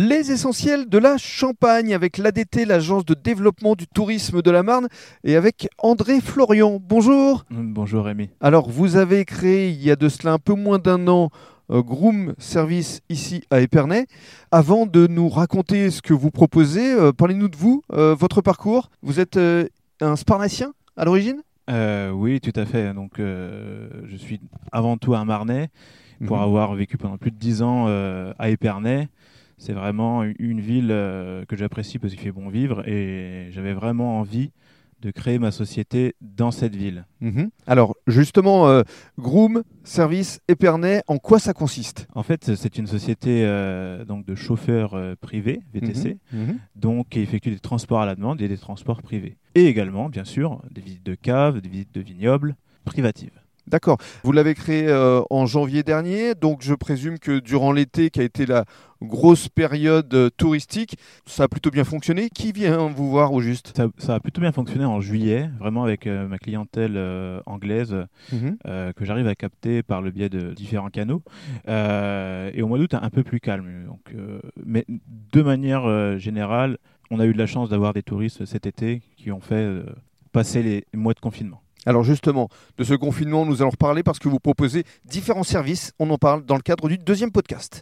Les essentiels de la Champagne avec l'ADT, l'agence de développement du tourisme de la Marne, et avec André Florian. Bonjour. Bonjour Rémi. Alors, vous avez créé il y a de cela un peu moins d'un an euh, Groom Service ici à Épernay. Avant de nous raconter ce que vous proposez, euh, parlez-nous de vous, euh, votre parcours. Vous êtes un Sparnacien à l'origine? Oui, tout à fait. Donc, je suis avant tout un Marnais pour Mhm. avoir vécu pendant plus de 10 ans à Épernay. C'est vraiment une ville que j'apprécie parce qu'il fait bon vivre et j'avais vraiment envie de créer ma société dans cette ville. Mhm. Alors, justement, euh, Groom Service Épernay, en quoi ça consiste? En fait, c'est une société euh, donc de chauffeurs euh, privés, VTC, Mhm. Mhm. donc qui effectue des transports à la demande et des transports privés. Et également, bien sûr, des visites de caves, des visites de vignobles privatives. D'accord. Vous l'avez créé euh, en janvier dernier, donc je présume que durant l'été, qui a été la grosse période euh, touristique, ça a plutôt bien fonctionné. Qui vient vous voir au juste? Ça, ça a plutôt bien fonctionné en juillet, vraiment avec euh, ma clientèle anglaise Mhm. que j'arrive à capter par le biais de différents canaux. Et au mois d'août, un peu plus calme. Donc, mais de manière générale, on a eu de la chance d'avoir des touristes cet été qui ont fait passer les mois de confinement. Alors justement, de ce confinement, nous allons reparler parce que vous proposez différents services. On en parle dans le cadre du deuxième podcast.